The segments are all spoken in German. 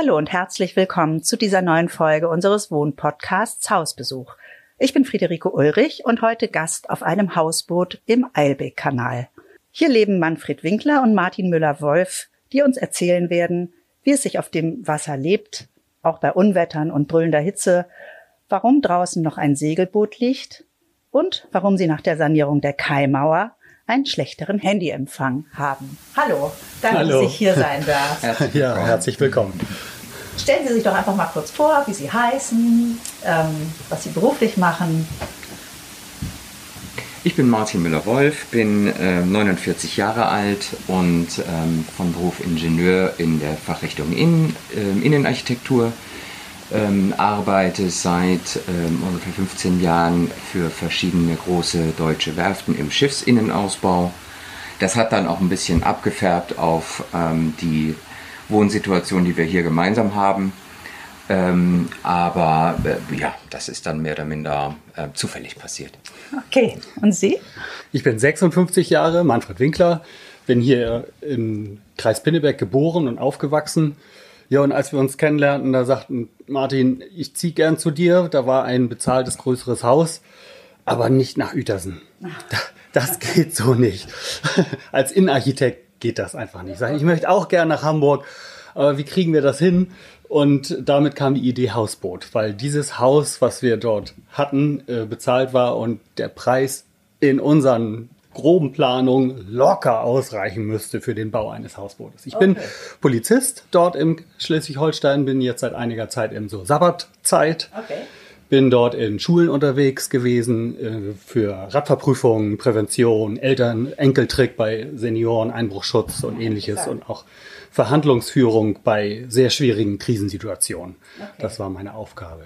Hallo und herzlich willkommen zu dieser neuen Folge unseres Wohnpodcasts Hausbesuch. Ich bin Friederike Ulrich und heute Gast auf einem Hausboot im Eilbeck-Kanal. Hier leben Manfred Winkler und Martin Müller-Wolf, die uns erzählen werden, wie es sich auf dem Wasser lebt, auch bei Unwettern und brüllender Hitze, warum draußen noch ein Segelboot liegt und warum sie nach der Sanierung der Kaimauer einen schlechteren Handyempfang haben. Hallo, danke, Hallo. dass ich hier sein darf. Herzlich ja, herzlich willkommen. Stellen Sie sich doch einfach mal kurz vor, wie Sie heißen, ähm, was Sie beruflich machen. Ich bin Martin Müller-Wolf, bin äh, 49 Jahre alt und ähm, von Beruf Ingenieur in der Fachrichtung Innen, äh, Innenarchitektur. Ähm, arbeite seit ähm, ungefähr 15 Jahren für verschiedene große deutsche Werften im Schiffsinnenausbau. Das hat dann auch ein bisschen abgefärbt auf ähm, die Wohnsituation, die wir hier gemeinsam haben. Ähm, aber äh, ja, das ist dann mehr oder minder äh, zufällig passiert. Okay, und Sie? Ich bin 56 Jahre, Manfred Winkler, bin hier im Kreis Pinneberg geboren und aufgewachsen. Ja, und als wir uns kennenlernten, da sagten Martin, ich ziehe gern zu dir. Da war ein bezahltes größeres Haus, aber nicht nach Uetersen. Das geht so nicht. Als Innenarchitekt geht das einfach nicht. Ich möchte auch gern nach Hamburg, aber wie kriegen wir das hin? Und damit kam die Idee Hausboot, weil dieses Haus, was wir dort hatten, bezahlt war und der Preis in unseren groben Planung locker ausreichen müsste für den Bau eines Hausbootes. Ich okay. bin Polizist dort im Schleswig-Holstein, bin jetzt seit einiger Zeit in so Sabbatzeit. Okay. Bin dort in Schulen unterwegs gewesen äh, für Radverprüfungen, Prävention, Eltern, Enkeltrick bei Senioren, Einbruchschutz und ähnliches und auch Verhandlungsführung bei sehr schwierigen Krisensituationen. Okay. Das war meine Aufgabe.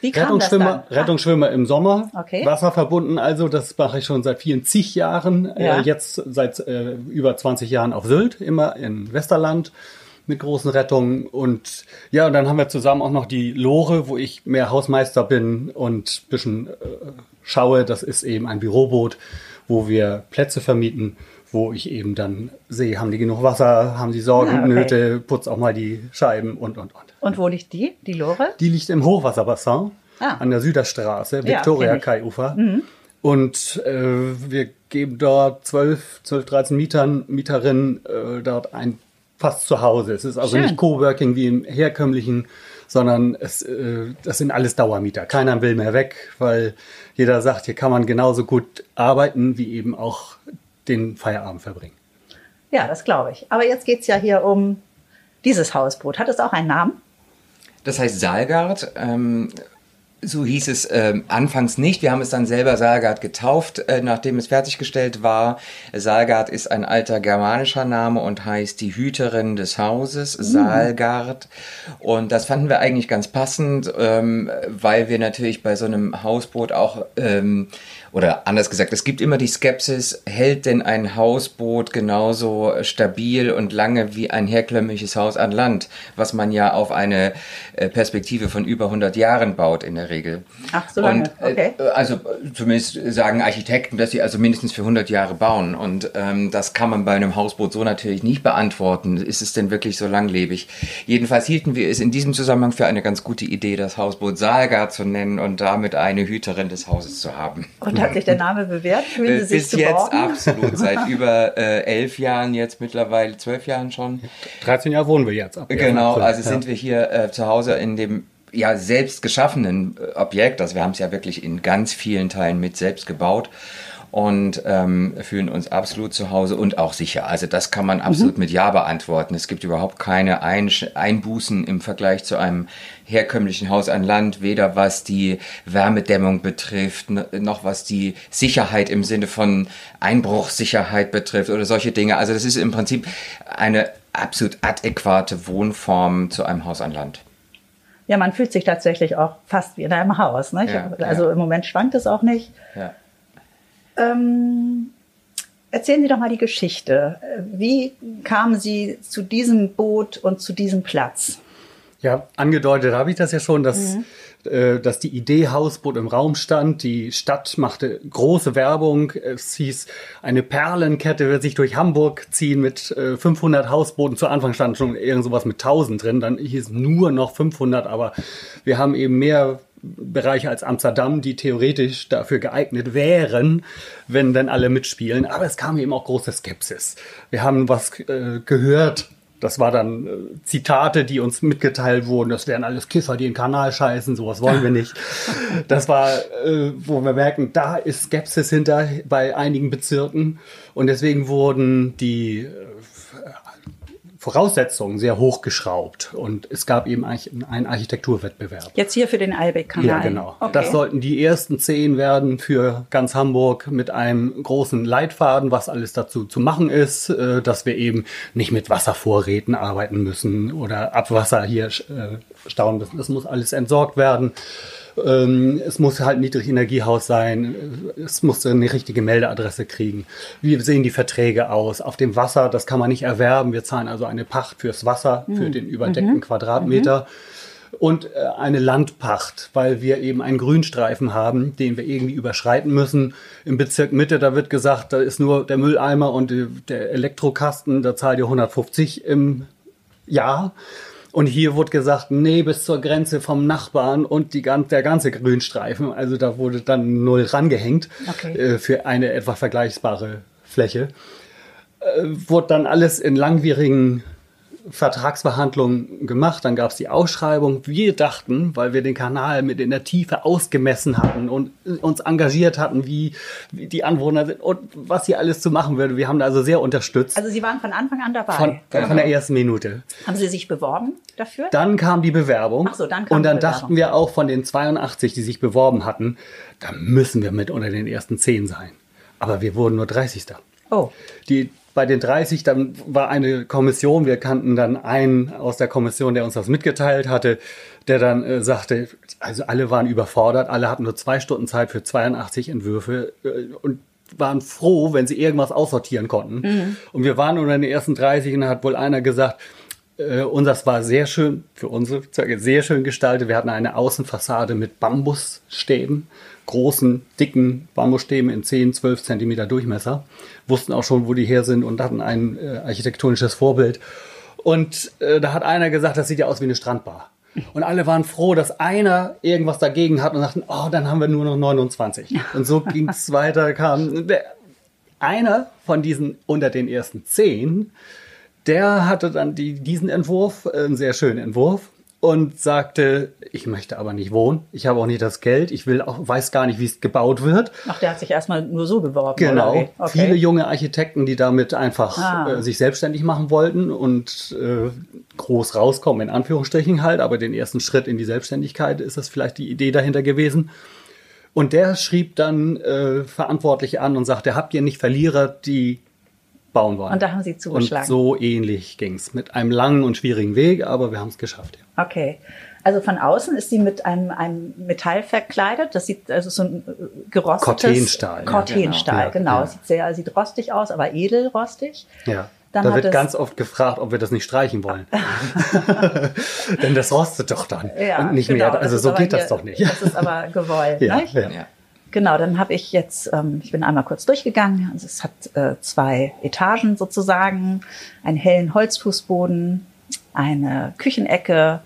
Wie kam Rettungsschwimmer, das Rettungsschwimmer im Sommer, Okay. wasserverbunden also, das mache ich schon seit vielen zig Jahren, Ja. äh, jetzt seit äh, über 20 Jahren auf Sylt, immer in Westerland mit großen Rettungen und ja, und dann haben wir zusammen auch noch die Lore, wo ich mehr Hausmeister bin und ein bisschen äh, schaue, das ist eben ein Büroboot, wo wir Plätze vermieten, wo ich eben dann sehe, haben die genug Wasser, haben die Sorgen, Ah, okay. Nöte, putz auch mal die Scheiben und, und, und. Und wo liegt die, die Lore? Die liegt im Hochwasserbassin Ah. an der Süderstraße, Ja, Victoria kenn ich. Mhm. Kai-Ufer. Und äh, wir geben dort 12, 12, 13 Mietern, Mieterinnen äh, dort ein fast zu Hause. Es ist also Schön. nicht Coworking wie im herkömmlichen, sondern es, äh, das sind alles Dauermieter. Keiner will mehr weg, weil jeder sagt, hier kann man genauso gut arbeiten wie eben auch den Feierabend verbringen. Ja, das glaube ich. Aber jetzt geht's ja hier um dieses Hausboot. Hat es auch einen Namen? Das heißt Saalgard. Ähm, so hieß es ähm, anfangs nicht. Wir haben es dann selber Saalgard getauft, äh, nachdem es fertiggestellt war. Saalgard ist ein alter germanischer Name und heißt die Hüterin des Hauses, Saalgard. Und das fanden wir eigentlich ganz passend, ähm, weil wir natürlich bei so einem Hausboot auch, ähm, oder anders gesagt, es gibt immer die Skepsis, hält denn ein Hausboot genauso stabil und lange wie ein herkömmliches Haus an Land, was man ja auf eine äh, Perspektive von über 100 Jahren baut in der Regel. Ach, so lange, Und, äh, okay. Also zumindest sagen Architekten, dass sie also mindestens für 100 Jahre bauen. Und ähm, das kann man bei einem Hausboot so natürlich nicht beantworten. Ist es denn wirklich so langlebig? Jedenfalls hielten wir es in diesem Zusammenhang für eine ganz gute Idee, das Hausboot Saalgard zu nennen und damit eine Hüterin des Hauses zu haben. Und hat sich der Name bewährt? Fühlen Äh, Sie sich Bis jetzt geborgen? absolut, seit über äh, elf Jahren, jetzt mittlerweile zwölf Jahren schon. 13 Jahre wohnen wir jetzt. Ab Genau, also Ja. sind wir hier äh, zu Hause in dem ja selbst geschaffenen äh, Objekt. Also wir haben es ja wirklich in ganz vielen Teilen mit selbst gebaut. Und ähm, fühlen uns absolut zu Hause und auch sicher. Also das kann man absolut mhm. mit Ja beantworten. Es gibt überhaupt keine Einbußen im Vergleich zu einem herkömmlichen Haus an Land, weder was die Wärmedämmung betrifft, noch was die Sicherheit im Sinne von Einbruchssicherheit betrifft oder solche Dinge. Also das ist im Prinzip eine absolut adäquate Wohnform zu einem Haus an Land. Ja, man fühlt sich tatsächlich auch fast wie in einem Haus. Nicht? Ja, also ja. im Moment schwankt es auch nicht. Ja. Ähm, erzählen Sie doch mal die Geschichte. Wie kamen Sie zu diesem Boot und zu diesem Platz? Ja, angedeutet habe ich das ja schon, dass, mhm. äh, dass die Idee Hausboot im Raum stand. Die Stadt machte große Werbung. Es hieß, eine Perlenkette wird sich durch Hamburg ziehen mit äh, 500 Hausbooten. Zu Anfang stand schon irgend sowas mit 1000 drin. Dann hieß nur noch 500, aber wir haben eben mehr Bereiche als Amsterdam, die theoretisch dafür geeignet wären, wenn dann alle mitspielen. Aber es kam eben auch große Skepsis. Wir haben was äh, gehört. Das war dann äh, Zitate, die uns mitgeteilt wurden. Das wären alles Kiffer, die in den Kanal scheißen. Sowas wollen wir nicht. Das war, äh, wo wir merken, da ist Skepsis hinter bei einigen Bezirken. Und deswegen wurden die äh, Voraussetzungen sehr hochgeschraubt und es gab eben einen Architekturwettbewerb. Jetzt hier für den Eilbeck-Kanal? Ja, genau. Okay. Das sollten die ersten zehn werden für ganz Hamburg mit einem großen Leitfaden, was alles dazu zu machen ist, äh, dass wir eben nicht mit Wasservorräten arbeiten müssen oder Abwasser hier äh, stauen müssen. Das muss alles entsorgt werden. Ähm, es muss halt Niedrigenergiehaus sein. Es muss eine richtige Meldeadresse kriegen. Wie sehen die Verträge aus? Auf dem Wasser, das kann man nicht erwerben. Wir zahlen also eine Pacht fürs Wasser, für mhm. den überdeckten mhm. Quadratmeter. Und äh, eine Landpacht, weil wir eben einen Grünstreifen haben, den wir irgendwie überschreiten müssen. Im Bezirk Mitte, da wird gesagt, da ist nur der Mülleimer und der Elektrokasten, da zahlt ihr 150 im Jahr. Und hier wurde gesagt, nee, bis zur Grenze vom Nachbarn und die, der ganze Grünstreifen. Also da wurde dann null rangehängt okay. äh, für eine etwa vergleichbare Fläche. Äh, wurde dann alles in langwierigen Vertragsverhandlungen gemacht, dann gab es die Ausschreibung. Wir dachten, weil wir den Kanal mit in der Tiefe ausgemessen hatten und uns engagiert hatten, wie, wie die Anwohner sind und was hier alles zu machen würde. Wir haben da also sehr unterstützt. Also Sie waren von Anfang an dabei? Von, von der genau. ersten Minute. Haben Sie sich beworben dafür? Dann kam die Bewerbung. Ach so, dann kam Und dann dachten wir auch von den 82, die sich beworben hatten, da müssen wir mit unter den ersten zehn sein. Aber wir wurden nur 30. Oh. Die bei den 30, dann war eine Kommission, wir kannten dann einen aus der Kommission, der uns das mitgeteilt hatte, der dann äh, sagte, also alle waren überfordert, alle hatten nur zwei Stunden Zeit für 82 Entwürfe äh, und waren froh, wenn sie irgendwas aussortieren konnten. Mhm. Und wir waren unter den ersten 30 und da hat wohl einer gesagt, äh, unseres war sehr schön, für unsere Zeuge sehr schön gestaltet. Wir hatten eine Außenfassade mit Bambusstäben großen, dicken Bambusstäben in 10, 12 Zentimeter Durchmesser, wussten auch schon, wo die her sind und hatten ein äh, architektonisches Vorbild. Und äh, da hat einer gesagt, das sieht ja aus wie eine Strandbar. Und alle waren froh, dass einer irgendwas dagegen hat und sagten, oh, dann haben wir nur noch 29. Und so ging es weiter, kam der, einer von diesen unter den ersten zehn, der hatte dann die, diesen Entwurf, äh, einen sehr schönen Entwurf, und sagte, ich möchte aber nicht wohnen, ich habe auch nicht das Geld, ich will auch, weiß gar nicht, wie es gebaut wird. Ach, der hat sich erstmal nur so beworben. Genau. Okay. Viele junge Architekten, die damit einfach ah. äh, sich selbstständig machen wollten und äh, groß rauskommen, in Anführungsstrichen halt, aber den ersten Schritt in die Selbstständigkeit ist das vielleicht die Idee dahinter gewesen. Und der schrieb dann äh, Verantwortliche an und sagte, habt ihr nicht Verlierer, die bauen wollen. Und da haben Sie zugeschlagen. Und so ähnlich ging es. Mit einem langen und schwierigen Weg, aber wir haben es geschafft. Ja. Okay. Also von außen ist sie mit einem, einem Metall verkleidet. Das sieht also so ein äh, gerostetes Cortenstahl. Cortenstahl, ja, genau. genau. Ja. Sieht sehr, sieht rostig aus, aber edelrostig. Ja. Dann da wird ganz oft gefragt, ob wir das nicht streichen wollen. Denn das rostet doch dann ja, und nicht genau, mehr. Also so geht das doch nicht. Das ist aber gewollt. ja, nicht? Ja. Genau, dann habe ich jetzt, ähm, ich bin einmal kurz durchgegangen. Also es hat äh, zwei Etagen sozusagen, einen hellen Holzfußboden, eine Küchenecke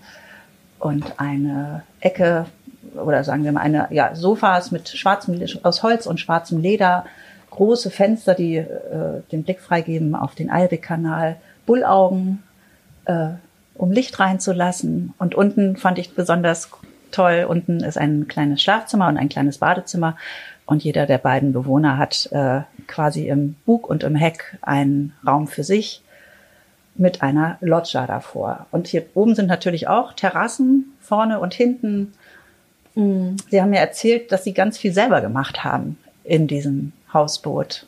und eine Ecke oder sagen wir mal eine ja, Sofas mit schwarzem aus Holz und schwarzem Leder, große Fenster, die äh, den Blick freigeben auf den Albeck-Kanal, Bullaugen, äh, um Licht reinzulassen. Und unten fand ich besonders toll. Unten ist ein kleines Schlafzimmer und ein kleines Badezimmer. Und jeder der beiden Bewohner hat äh, quasi im Bug und im Heck einen Raum für sich mit einer Loggia davor. Und hier oben sind natürlich auch Terrassen vorne und hinten. Mm, sie haben mir erzählt, dass Sie ganz viel selber gemacht haben in diesem Hausboot.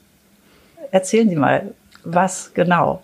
Erzählen Sie mal, was genau?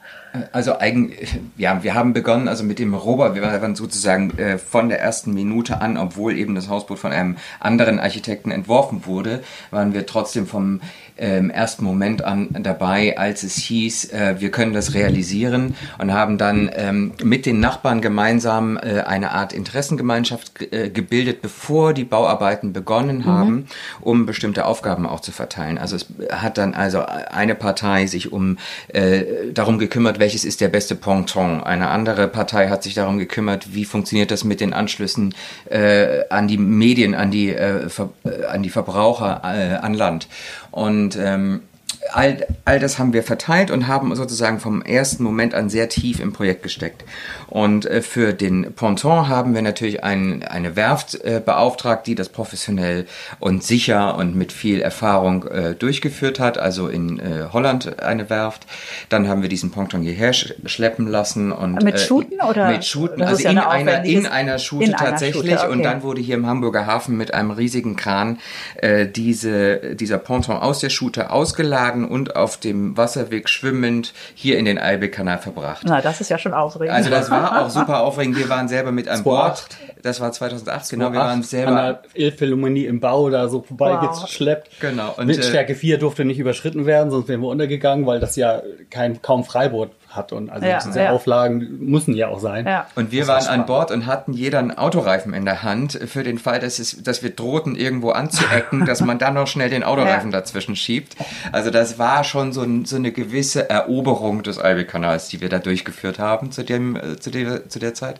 Also eigentlich, ja, wir haben begonnen also mit dem Robert, wir waren sozusagen äh, von der ersten Minute an, obwohl eben das Hausboot von einem anderen Architekten entworfen wurde, waren wir trotzdem vom ähm, ersten Moment an dabei, als es hieß, äh, wir können das realisieren und haben dann ähm, mit den Nachbarn gemeinsam äh, eine Art Interessengemeinschaft äh, gebildet, bevor die Bauarbeiten begonnen mhm. haben, um bestimmte Aufgaben auch zu verteilen. Also es hat dann also eine Partei sich um äh, darum gekümmert, welches ist der beste Ponton. Eine andere Partei hat sich darum gekümmert, wie funktioniert das mit den Anschlüssen äh, an die Medien, an die, äh, äh an die Verbraucher äh, an Land. Und ähm, all, all das haben wir verteilt und haben sozusagen vom ersten Moment an sehr tief im Projekt gesteckt. Und äh, für den Ponton haben wir natürlich ein, eine Werft äh, beauftragt, die das professionell und sicher und mit viel Erfahrung äh, durchgeführt hat, also in äh, Holland eine Werft. Dann haben wir diesen Ponton hierher sch schleppen lassen. und Mit äh, Schuten oder? Mit Schuten, also ja in, einer, in einer Schute in tatsächlich. Einer Schute, okay. Und dann wurde hier im Hamburger Hafen mit einem riesigen Kran äh, diese, dieser Ponton aus der Schute ausgeladen und auf dem Wasserweg schwimmend hier in den Eilbeck-Kanal verbracht. Na, das ist ja schon aufregend. Also das war auch super aufregend. Wir waren selber mit an Bord. Das war 2008, genau. Wir waren selber an der Elbphilharmonie im Bau da so vorbeigeschleppt. Wow. Genau. Und Windstärke 4 durfte nicht überschritten werden, sonst wären wir untergegangen, weil das ja kein kaum Freiboot hat und also ja, diese ja. Auflagen müssen ja auch sein. Ja. Und wir das waren an Bord und hatten jeder einen Autoreifen in der Hand für den Fall, dass es, dass wir drohten irgendwo anzuecken, dass man dann noch schnell den Autoreifen dazwischen schiebt. Also das war schon so, so eine gewisse Eroberung des Albi-Kanals, die wir da durchgeführt haben zu dem äh, zu der zu der Zeit.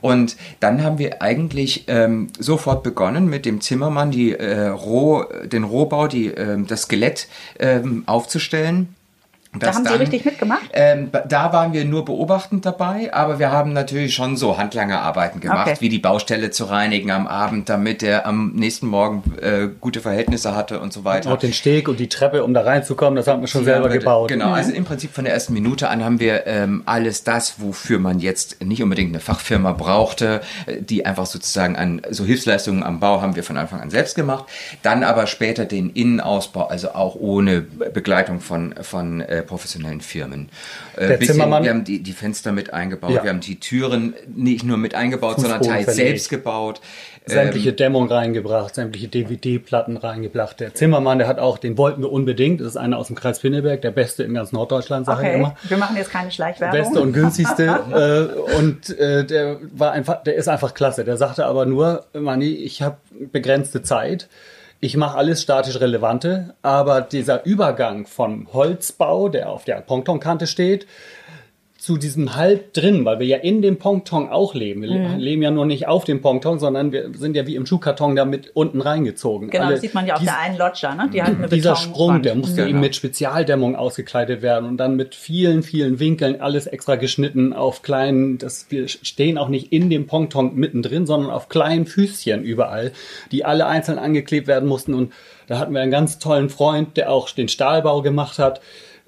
Und dann haben wir eigentlich ähm, sofort begonnen mit dem Zimmermann die äh, Roh den Rohbau, die äh, das Skelett ähm, aufzustellen da haben dann, Sie richtig mitgemacht? Ähm, da waren wir nur beobachtend dabei, aber wir haben natürlich schon so Handlangerarbeiten gemacht, okay. wie die Baustelle zu reinigen am Abend, damit er am nächsten Morgen äh, gute Verhältnisse hatte und so weiter. Auch den Steg und die Treppe, um da reinzukommen, das haben wir schon die selber wir, gebaut. Genau, mhm. also im Prinzip von der ersten Minute an haben wir ähm, alles das, wofür man jetzt nicht unbedingt eine Fachfirma brauchte, äh, die einfach sozusagen an so Hilfsleistungen am Bau haben wir von Anfang an selbst gemacht. Dann aber später den Innenausbau, also auch ohne Begleitung von, von äh, professionellen Firmen. Äh, Der bisschen, Zimmermann. Wir haben die, die Fenster mit eingebaut, ja. wir haben die Türen nicht nur mit eingebaut, sondern teils selbst gebaut. Sämtliche ähm, Dämmung reingebracht, sämtliche DVD-Platten reingebracht. Der Zimmermann, der hat auch, den wollten wir unbedingt, das ist einer aus dem Kreis Pinneberg, der beste in ganz Norddeutschland, sage okay. ich immer. Wir machen jetzt keine Schleichwerbung. Beste und günstigste. äh, und äh, der war einfach, der ist einfach klasse. Der sagte aber nur, Manni, ich habe begrenzte Zeit ich mache alles statisch Relevante, aber dieser Übergang vom Holzbau, der auf der Pontonkante steht, zu diesem Halb drin, weil wir ja in dem Ponton auch leben. Wir mhm. leben ja nur nicht auf dem Ponton, sondern wir sind ja wie im Schuhkarton da mit unten reingezogen. Genau, Alle, das sieht man ja auf dies, der einen Loggia, ne? Die hat eine Dieser Sprung, der musste genau. eben mit Spezialdämmung ausgekleidet werden und dann mit vielen, vielen Winkeln alles extra geschnitten auf kleinen, das, wir stehen auch nicht in dem Ponton mittendrin, sondern auf kleinen Füßchen überall, die alle einzeln angeklebt werden mussten und da hatten wir einen ganz tollen Freund, der auch den Stahlbau gemacht hat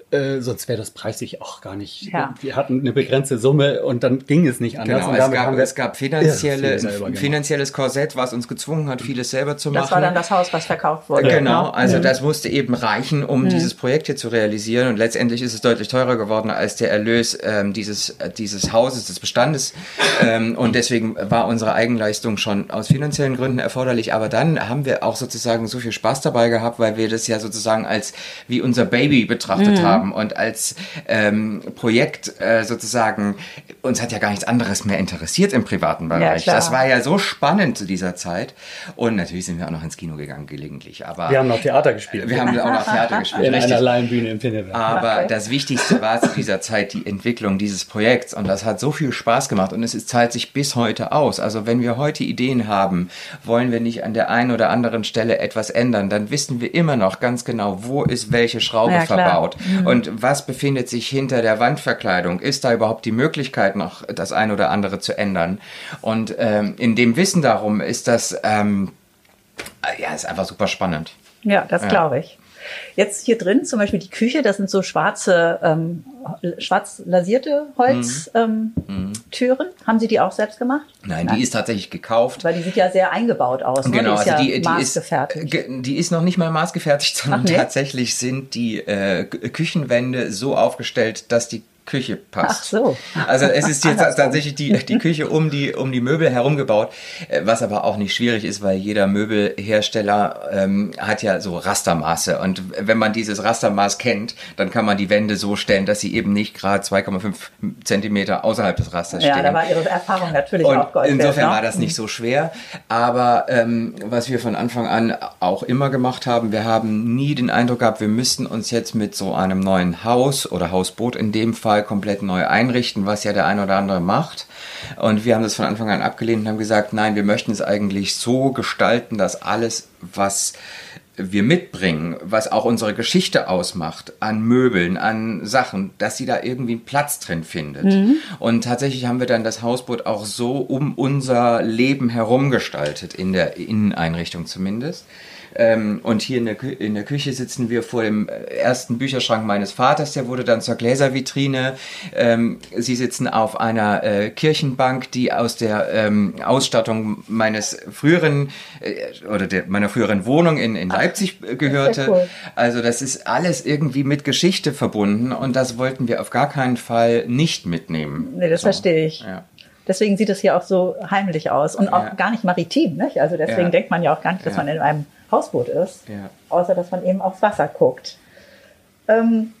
äh, sonst wäre das preisig auch gar nicht. Ja. Wir hatten eine begrenzte Summe und dann ging es nicht anders. Genau, es gab, es gab finanzielle, finanzielles Korsett, was uns gezwungen hat, vieles selber zu machen. Das war dann das Haus, was verkauft wurde. Genau, genau. also mhm. das musste eben reichen, um mhm. dieses Projekt hier zu realisieren und letztendlich ist es deutlich teurer geworden als der Erlös ähm, dieses, äh, dieses Hauses, des Bestandes ähm, und deswegen war unsere Eigenleistung schon aus finanziellen Gründen erforderlich, aber dann haben wir auch sozusagen so viel Spaß dabei gehabt, weil wir das ja sozusagen als wie unser Baby betrachtet mhm. haben haben und als ähm, Projekt äh, sozusagen, uns hat ja gar nichts anderes mehr interessiert im privaten Bereich. Ja, das war ja so spannend zu dieser Zeit. Und natürlich sind wir auch noch ins Kino gegangen gelegentlich. Aber wir haben noch Theater gespielt. Wir haben auch noch Theater gespielt. In richtig. einer Laienbühne im Pinneberg. Aber okay. das Wichtigste war zu dieser Zeit die Entwicklung dieses Projekts. Und das hat so viel Spaß gemacht und es zahlt sich bis heute aus. Also wenn wir heute Ideen haben, wollen wir nicht an der einen oder anderen Stelle etwas ändern, dann wissen wir immer noch ganz genau, wo ist welche Schraube ja, verbaut. Mhm Und was befindet sich hinter der Wandverkleidung? Ist da überhaupt die Möglichkeit, noch das ein oder andere zu ändern? Und ähm, in dem Wissen darum ist das, ähm, ja, ist einfach super spannend. Ja, das glaube ich. Jetzt hier drin zum Beispiel die Küche, das sind so schwarze, ähm, schwarz lasierte Holztüren. Ähm, Türen. Haben Sie die auch selbst gemacht? Nein, die ist tatsächlich gekauft. Weil die sieht ja sehr eingebaut aus. Ne? Genau, die ist also ja die, die, ist, maßgefertigt. ge- die ist noch nicht mal maßgefertigt, sondern nee? tatsächlich sind die äh, Küchenwände so aufgestellt, dass die Küche passt. Ach so. Also es ist jetzt tatsächlich die, die Küche um die, um die Möbel herum gebaut, äh, was aber auch nicht schwierig ist, weil jeder Möbelhersteller ähm, hat ja so Rastermaße und wenn man dieses Rastermaß kennt, dann kann man die Wände so stellen, dass sie eben nicht gerade 2,5 Zentimeter außerhalb des Rasters ja, stehen. da war Ihre Erfahrung natürlich Und auch Gold wert, insofern ne? war das nicht so schwer. Aber ähm, was wir von Anfang an auch immer gemacht haben, wir haben nie den Eindruck gehabt, wir müssten uns jetzt mit so einem neuen Haus oder Hausboot in dem Fall komplett neu einrichten, was ja der ein oder andere macht. Und wir haben das von Anfang an abgelehnt und haben gesagt, nein, wir möchten es eigentlich so gestalten, dass alles, was wir mitbringen, was auch unsere Geschichte ausmacht, an Möbeln, an Sachen, dass sie da irgendwie einen Platz drin findet. Und tatsächlich haben wir dann das Hausboot auch so um unser Leben herum gestaltet, in der Inneneinrichtung zumindest. Ähm, und hier in der, Kü in der Küche sitzen wir vor dem äh, ersten Bücherschrank meines Vaters, der wurde dann zur Gläservitrine. Ähm, Sie sitzen auf einer äh, Kirchenbank, die aus der ähm, Ausstattung meines früheren äh, oder der, meiner früheren Wohnung in, in Leipzig äh, gehörte. cool. Also das ist alles irgendwie mit Geschichte verbunden und das wollten wir auf gar keinen Fall nicht mitnehmen. Nee, das So. verstehe ich. Ja. Deswegen sieht es hier auch so heimlich aus und auch Ja. gar nicht maritim. Nicht? Also deswegen Ja. denkt man ja auch gar nicht, dass Ja. man in einem Hausboot ist, Ja. außer dass man eben aufs Wasser guckt. Ähm,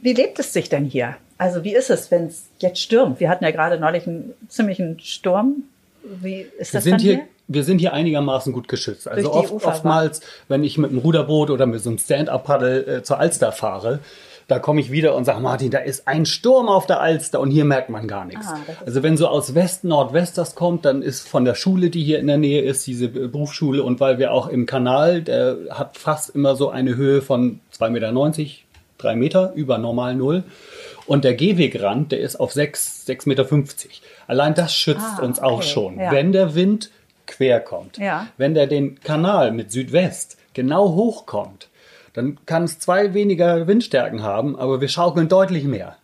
wie lebt es sich denn hier? Also wie ist es, wenn es jetzt stürmt? Wir hatten ja gerade neulich einen ziemlichen Sturm. Wie ist Wir das sind, dann hier, hier? wir sind hier einigermaßen gut geschützt. Also oft, oftmals, wenn ich mit einem Ruderboot oder mit so einem Stand-Up-Paddle äh, zur Alster fahre, da komme ich wieder und sage, Martin, da ist ein Sturm auf der Alster und hier merkt man gar nichts. Ah, also wenn so aus West, Nordwest das kommt, dann ist von der Schule, die hier in der Nähe ist, diese Berufsschule und weil wir auch im Kanal, der hat fast immer so eine Höhe von 2,90 Meter, 3 Meter über normal Null. Und der Gehwegrand, der ist auf 6, 6,50 Meter. Allein das schützt Ah, uns auch okay, schon. ja. Wenn der Wind quer kommt, Ja. wenn der den Kanal mit Südwest genau hochkommt, dann kann es zwei weniger Windstärken haben, aber wir schaukeln deutlich mehr.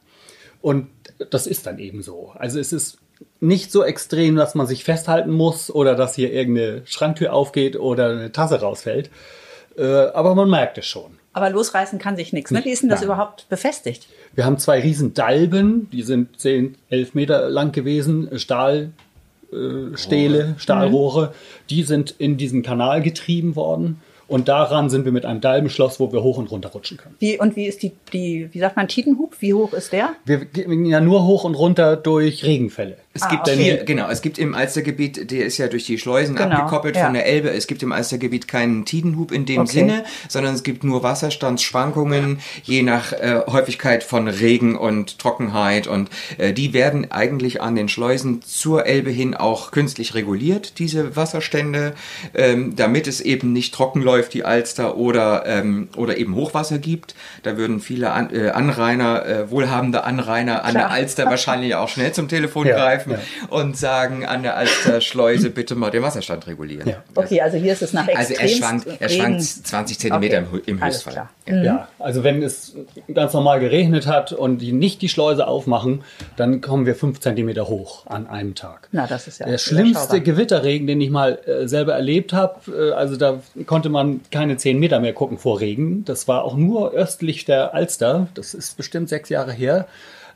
Und das ist dann eben so. Also es ist nicht so extrem, dass man sich festhalten muss oder dass hier irgendeine Schranktür aufgeht oder eine Tasse rausfällt. Äh, aber man merkt es schon. Aber losreißen kann sich nichts. Ne? Wie ist denn das Nein. überhaupt befestigt? Wir haben zwei riesen Dalben, die sind 10, 11 Meter lang gewesen, Stahl, äh, Stähle, Stahlrohre. Die sind in diesen Kanal getrieben worden. Und daran sind wir mit einem Dalbenschloss, wo wir hoch und runter rutschen können. Wie, und wie ist die, die, wie sagt man, Tidenhub? Wie hoch ist der? Wir gehen ja nur hoch und runter durch Regenfälle. Es Ah, gibt okay. hier, genau, es gibt im Alstergebiet, der ist ja durch die Schleusen Genau, abgekoppelt ja. von der Elbe. Es gibt im Alstergebiet keinen Tidenhub in dem Okay. Sinne, sondern es gibt nur Wasserstandsschwankungen, je nach äh, Häufigkeit von Regen und Trockenheit. Und äh, die werden eigentlich an den Schleusen zur Elbe hin auch künstlich reguliert, diese Wasserstände, ähm, damit es eben nicht trocken läuft, die Alster, oder, ähm, oder eben Hochwasser gibt. Da würden viele an, äh, Anrainer, äh, wohlhabende Anrainer an Klar. der Alster wahrscheinlich auch schnell zum Telefon Ja, greifen ja. und sagen an der Alster Schleuse bitte mal den Wasserstand regulieren. Ja. Okay, also hier ist es nach Also er schwankt, er schwankt 20 Zentimeter im, Hö- im Alles Höchstfall. Ja. Ja, also wenn es ganz normal geregnet hat und die nicht die Schleuse aufmachen, dann kommen wir fünf Zentimeter hoch an einem Tag. Na, das ist ja Der schlimmste. Gewitterregen, den ich mal äh, selber erlebt habe, äh, also da konnte man keine zehn Meter mehr gucken vor Regen. Das war auch nur östlich der Alster. Das ist bestimmt sechs Jahre her.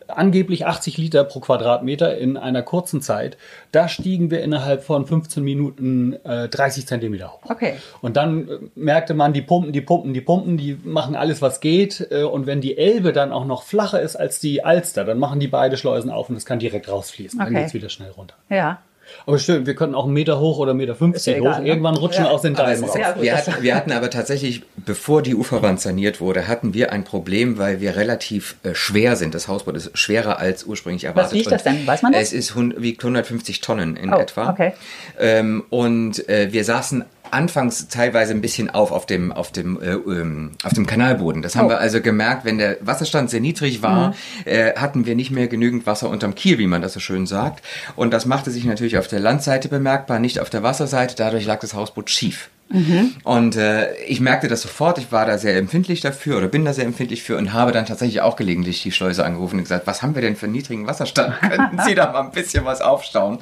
Angeblich 80 Liter pro Quadratmeter in einer kurzen Zeit. Da stiegen wir innerhalb von 15 Minuten äh, 30 Zentimeter hoch. Okay. Und dann äh, merkte man, die pumpen, die pumpen, die pumpen, die machen alles, was geht. Äh, Und wenn die Elbe dann auch noch flacher ist als die Alster, dann machen die beide Schleusen auf und es kann direkt rausfließen. Dann Okay. geht's wieder schnell runter. Ja. Aber stimmt, wir können auch einen Meter hoch oder einen Meter 50 Ist ja egal, hoch. ne? Irgendwann rutschen Ja. wir aus den es raus. wir, hatten, wir hatten aber tatsächlich, bevor die Uferwand saniert wurde, hatten wir ein Problem, weil wir relativ äh, schwer sind. Das Hausboot ist schwerer als ursprünglich erwartet. wiegt Und das denn? Weiß man das? Es ist, wiegt 150 Tonnen in Oh, etwa. okay. Ähm, und äh, wir saßen anfangs teilweise ein bisschen auf auf dem auf dem äh, ähm, auf dem Kanalboden. Das haben Oh. wir also gemerkt, wenn der Wasserstand sehr niedrig war, Mhm. äh, hatten wir nicht mehr genügend Wasser unterm Kiel, wie man das so schön sagt. Und das machte sich natürlich auf der Landseite bemerkbar, nicht auf der Wasserseite. Dadurch lag das Hausboot schief. Mhm. Und äh, ich merkte das sofort. Ich war da sehr empfindlich dafür oder bin da sehr empfindlich für und habe dann tatsächlich auch gelegentlich die Schleuse angerufen und gesagt, was haben wir denn für einen niedrigen Wasserstand? Könnten Sie da mal ein bisschen was aufstauen?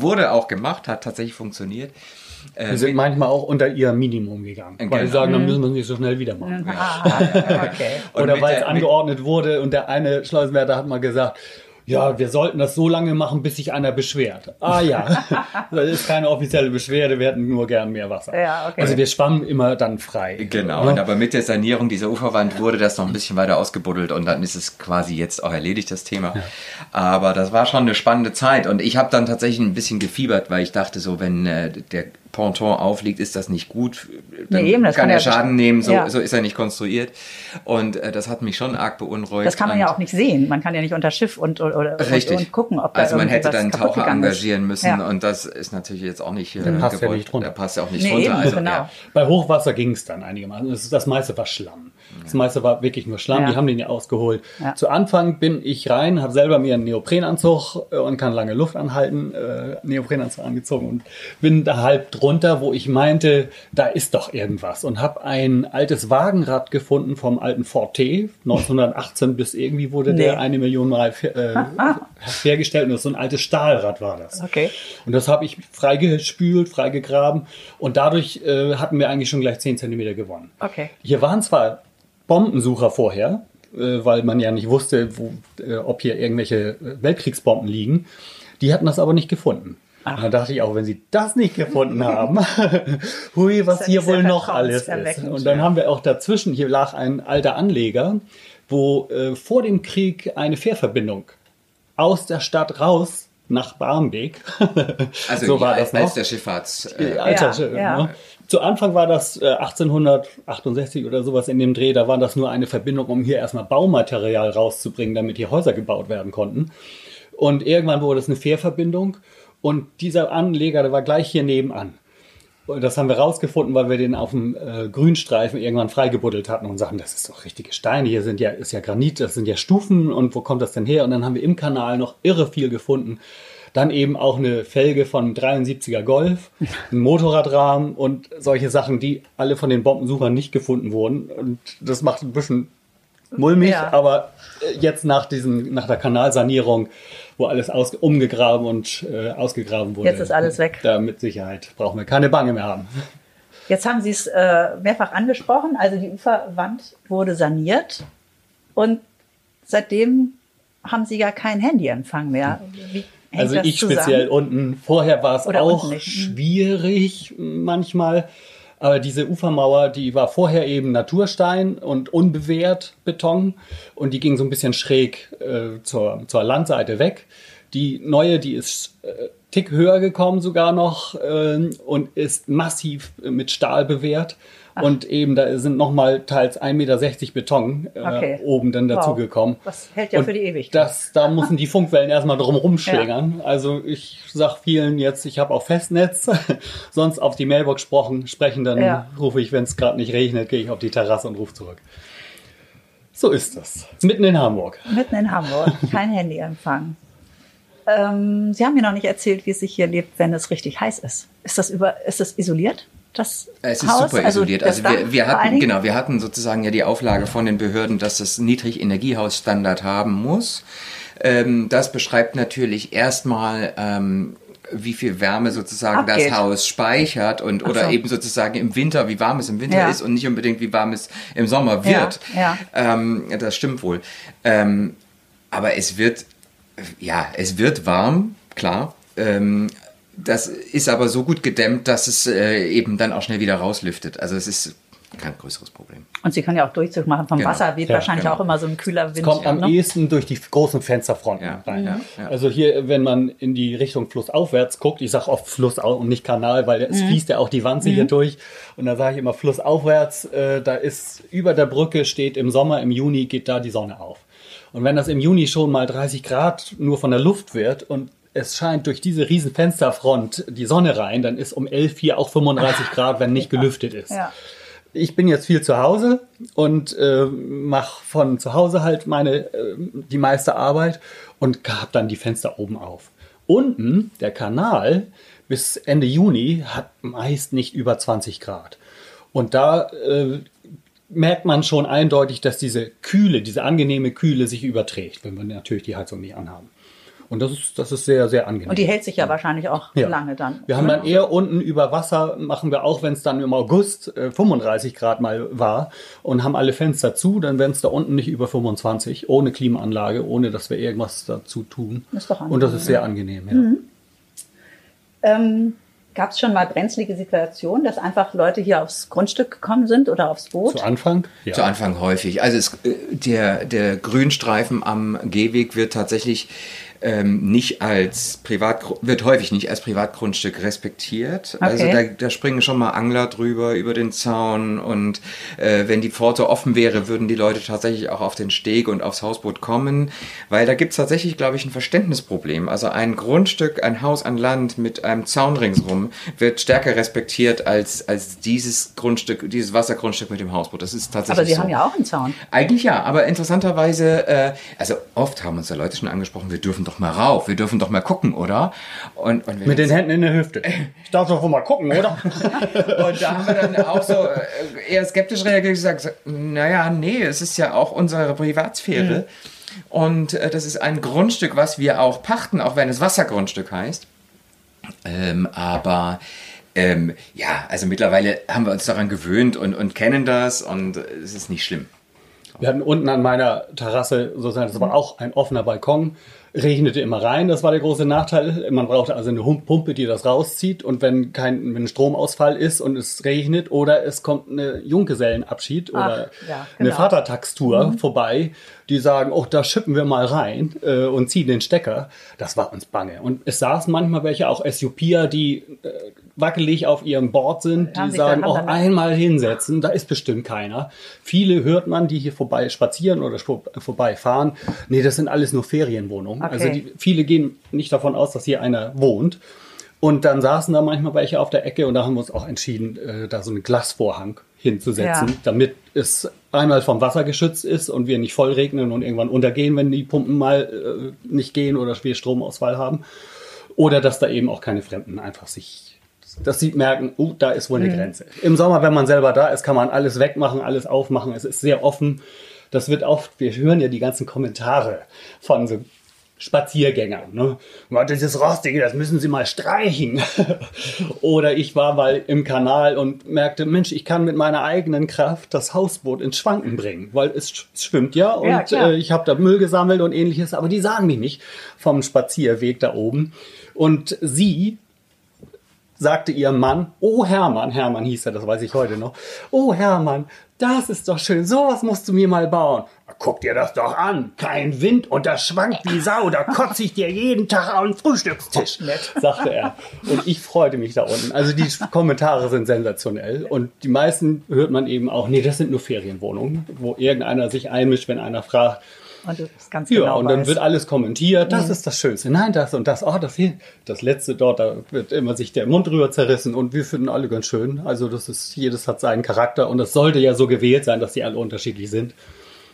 Wurde auch gemacht, hat tatsächlich funktioniert. Äh, Wir sind manchmal auch unter ihr Minimum gegangen. Weil Genau. die sagen, dann müssen wir es nicht so schnell wieder machen. Ah, okay. Oder weil es angeordnet wurde und der eine Schleusenwärter hat mal gesagt, ja, wir sollten das so lange machen, bis sich einer beschwert. Ah ja, das ist keine offizielle Beschwerde, wir hätten nur gern mehr Wasser. Ja, okay. Also wir schwammen immer dann frei. Genau, Ja. und aber mit der Sanierung dieser Uferwand wurde das noch ein bisschen weiter ausgebuddelt und dann ist es quasi jetzt auch erledigt, das Thema. Aber das war schon eine spannende Zeit und ich habe dann tatsächlich ein bisschen gefiebert, weil ich dachte so, wenn äh, der Ponton aufliegt, ist das nicht gut. Dann Nee, eben, das kann kann er ja Schaden nehmen, so, ja. so ist er nicht konstruiert. Und äh, das hat mich schon arg beunruhigt. Das kann man ja auch nicht sehen. Man kann ja nicht unter Schiff und, oder, Richtig. und, und gucken, ob da Also man hätte dann Taucher engagieren müssen Ja. und das ist natürlich jetzt auch nicht äh, Der passt ja gewollt. nicht drunter. Der passt ja auch nicht Nee, drunter. eben, also, genau. ja. Bei Hochwasser ging es dann einigermaßen. Das, das meiste war Schlamm. Das meiste war wirklich nur Schlamm. Ja. Die haben den ja ausgeholt. Ja. Zu Anfang bin ich rein, habe selber mir einen Neoprenanzug äh, und kann lange Luft anhalten, äh, Neoprenanzug angezogen und bin da halb drunter, wo ich meinte, da ist doch irgendwas. Und habe ein altes Wagenrad gefunden vom alten Ford T. 1918 bis irgendwie wurde Nee. der eine Million Mal äh, hergestellt. Und das so ein altes Stahlrad war das. Okay. Und das habe ich freigespült, freigegraben und dadurch äh, hatten wir eigentlich schon gleich 10 Zentimeter gewonnen. Okay. Hier waren zwar Bombensucher vorher, äh, weil man ja nicht wusste, wo, äh, ob hier irgendwelche äh, Weltkriegsbomben liegen. Die hatten das aber nicht gefunden. Und da dachte ich auch, wenn sie das nicht gefunden haben, hui, was hier wohl noch alles ist. Und dann ja. haben wir auch dazwischen, hier lag ein alter Anleger, wo äh, vor dem Krieg eine Fährverbindung aus der Stadt raus nach Barmbek. Also so war das noch. als der Schifffahrts... Äh, Alter, Ja, ja. Ne? Zu Anfang war das äh, 1868 oder sowas in dem Dreh, da war das nur eine Verbindung, um hier erstmal Baumaterial rauszubringen, damit hier Häuser gebaut werden konnten. Und irgendwann wurde es eine Fährverbindung und dieser Anleger, der war gleich hier nebenan. Und das haben wir rausgefunden, weil wir den auf dem äh, Grünstreifen irgendwann freigebuddelt hatten und sagten, das ist doch richtige Steine, hier sind ja, ist ja Granit, das sind ja Stufen und wo kommt das denn her? Und dann haben wir im Kanal noch irre viel gefunden. Dann eben auch eine Felge von 73er Golf, ein Motorradrahmen und solche Sachen, die alle von den Bombensuchern nicht gefunden wurden. Und das macht ein bisschen mulmig, Ja. aber äh, jetzt nach diesem, nach der Kanalsanierung, wo alles aus, umgegraben und äh, ausgegraben wurde. Jetzt ist alles weg. Da mit Sicherheit brauchen wir keine Bange mehr haben. Jetzt haben Sie es äh, mehrfach angesprochen. Also die Uferwand wurde saniert und seitdem haben Sie ja keinen Handyempfang mehr. Wie hängt Also ich zusammen? speziell unten. Vorher war es Oder auch. Mhm. schwierig manchmal. Aber diese Ufermauer, die war vorher eben Naturstein und unbewehrt Beton und die ging so ein bisschen schräg äh, zur, zur Landseite weg. Die neue, die ist äh, tick höher gekommen sogar noch äh, und ist massiv mit Stahl bewehrt. Und eben da sind nochmal teils 1,60 Meter Beton äh, Okay. oben dann Wow. dazugekommen. Das hält ja Und für die Ewigkeit. Das, da müssen die Funkwellen erstmal drum rumschlägern. Also ich sag vielen jetzt, ich habe auch Festnetz, sonst auf die Mailbox sprechen, sprechen dann Ja. rufe ich, wenn es gerade nicht regnet, gehe ich auf die Terrasse und rufe zurück. So ist das. Mitten in Hamburg. Mitten in Hamburg, kein Handyempfang. Ähm, Sie haben mir noch nicht erzählt, wie es sich hier lebt, wenn es richtig heiß ist. Ist das über, ist das isoliert? Das Es ist Haus? super isoliert. das Also, wir, wir hatten genau, wir hatten sozusagen ja die Auflage von den Behörden, dass das Niedrigenergiehausstandard haben muss. Ähm, das beschreibt natürlich erstmal ähm, wie viel Wärme sozusagen Abgeht. das Haus speichert und Ach oder so. eben sozusagen im Winter, wie warm es im Winter Ja. ist und nicht unbedingt wie warm es im Sommer wird. Ja, Ähm, das stimmt wohl. Ähm, aber es wird, ja, es wird warm, klar. Ähm, das ist aber so gut gedämmt, dass es äh, eben dann auch schnell wieder rauslüftet. Also es ist kein größeres Problem. Und Sie können ja auch Durchzug machen vom Genau. Wasser, weht Ja, wahrscheinlich genau. auch immer so ein kühler Wind. Kommt am ne? ehesten durch die großen Fensterfronten Ja, rein. ja, ja. Also hier, wenn man in die Richtung flussaufwärts guckt, ich sage oft Flussau und nicht Kanal, weil es fließt ja auch die Wanze hier durch. Und da sage ich immer flussaufwärts, äh, da ist über der Brücke steht im Sommer, im Juni geht da die Sonne auf. Und wenn das im Juni schon mal 30 Grad nur von der Luft wird und es scheint durch diese riesen Fensterfront die Sonne rein, dann ist um 11 hier auch 35 Grad, wenn nicht gelüftet ist. Ja. Ich bin jetzt viel zu Hause und äh, mache von zu Hause halt meine äh, die meiste Arbeit und habe dann die Fenster oben auf. Unten der Kanal bis Ende Juni hat meist nicht über 20 Grad. Und da äh, merkt man schon eindeutig, dass diese Kühle, diese angenehme Kühle sich überträgt, wenn wir natürlich die Heizung nicht anhaben. Und das ist, das ist sehr, sehr angenehm. Und die hält sich ja wahrscheinlich auch Ja. lange dann. Wir haben dann eher unten über Wasser, machen wir auch, wenn es dann im August äh, 35 Grad mal war und haben alle Fenster zu, dann werden es da unten nicht über 25, ohne Klimaanlage, ohne dass wir irgendwas dazu tun. Ist doch und das ist sehr angenehm, ja. Ähm, Gab es schon mal brenzlige Situationen, dass einfach Leute hier aufs Grundstück gekommen sind oder aufs Boot? Zu Anfang? Ja. Zu Anfang häufig. Also es, äh, der, der Grünstreifen am Gehweg wird tatsächlich ähm, nicht als Privat wird häufig nicht als Privatgrundstück respektiert. Also da, Okay. da springen schon mal Angler drüber über den Zaun und äh, wenn die Pforte offen wäre, würden die Leute tatsächlich auch auf den Steg und aufs Hausboot kommen, weil da gibt es tatsächlich, glaube ich, ein Verständnisproblem. Also ein Grundstück, ein Haus an Land mit einem Zaun ringsrum wird stärker respektiert als, als dieses Grundstück, dieses Wassergrundstück mit dem Hausboot. Das ist tatsächlich Aber Sie so. haben ja auch einen Zaun. Eigentlich ja, aber interessanterweise, äh, also oft haben uns da Leute schon angesprochen, wir dürfen doch mal rauf, wir dürfen doch mal gucken, oder? Und, und Mit den Händen in der Hüfte. Ich darf doch wohl mal gucken, oder? und da haben wir dann auch so äh, eher skeptisch reagiert und gesagt, naja, nee, es ist ja auch unsere Privatsphäre. Und äh, das ist ein Grundstück, was wir auch pachten, auch wenn es Wassergrundstück heißt. Ähm, aber ähm, ja, also mittlerweile haben wir uns daran gewöhnt und, und kennen das und es ist nicht schlimm. Wir hatten unten an meiner Terrasse sozusagen, das war auch ein offener Balkon, regnete immer rein, das war der große Nachteil. Man brauchte also eine Pumpe, die das rauszieht und wenn kein wenn Stromausfall ist und es regnet oder es kommt eine Junggesellenabschied oder Ach, ja, eine genau. Vatertagstour vorbei, die sagen, oh, da schippen wir mal rein äh, und ziehen den Stecker. Das war uns bange. Und es saßen manchmal welche, auch SUPer, die äh, wackelig auf ihrem Board sind, Haben die sagen, haben oh, einmal hinsetzen, da ist bestimmt keiner. Viele hört man, die hier vorbei spazieren oder vorbeifahren. Nee, das sind alles nur Ferienwohnungen. Okay. Also die, viele gehen nicht davon aus, dass hier einer wohnt. Und dann saßen da manchmal welche auf der Ecke und da haben wir uns auch entschieden, äh, da so einen Glasvorhang hinzusetzen, Ja. damit es einmal vom Wasser geschützt ist und wir nicht voll regnen und irgendwann untergehen, wenn die Pumpen mal äh, nicht gehen oder wir Stromausfall haben. Oder dass da eben auch keine Fremden einfach sich, dass sie merken, uh, da ist wohl eine Grenze. Im Sommer, wenn man selber da ist, kann man alles wegmachen, alles aufmachen. Es ist sehr offen. Das wird oft, wir hören ja die ganzen Kommentare von so Spaziergängern. Ne? "Oh, Das ist rostig, das müssen Sie mal streichen. Oder ich war mal im Kanal und merkte, Mensch, ich kann mit meiner eigenen Kraft das Hausboot ins Schwanken bringen, weil es sch- schwimmt ja und Ja, äh, ich habe da Müll gesammelt und ähnliches, aber die sahen mich nicht vom Spazierweg da oben. Und sie sagte ihr Mann, oh Hermann, Hermann hieß er, das weiß ich heute noch, oh Hermann, das ist doch schön, sowas musst du mir mal bauen. Guck dir das doch an, kein Wind und das schwankt wie Sau, da kotze ich dir jeden Tag auf den Frühstückstisch, sagte er. Und ich freute mich da unten. Also die Kommentare sind sensationell und die meisten hört man eben auch, nee, das sind nur Ferienwohnungen, wo irgendeiner sich einmischt, wenn einer fragt, Und das ist ganz ja, genau und dann weiß. wird alles kommentiert. Das ist das Schönste. Nein, das und das. Oh, das hier. Das letzte dort, da wird immer sich der Mund drüber zerrissen und wir finden alle ganz schön. Also das ist, jedes hat seinen Charakter und es sollte ja so gewählt sein, dass die alle unterschiedlich sind.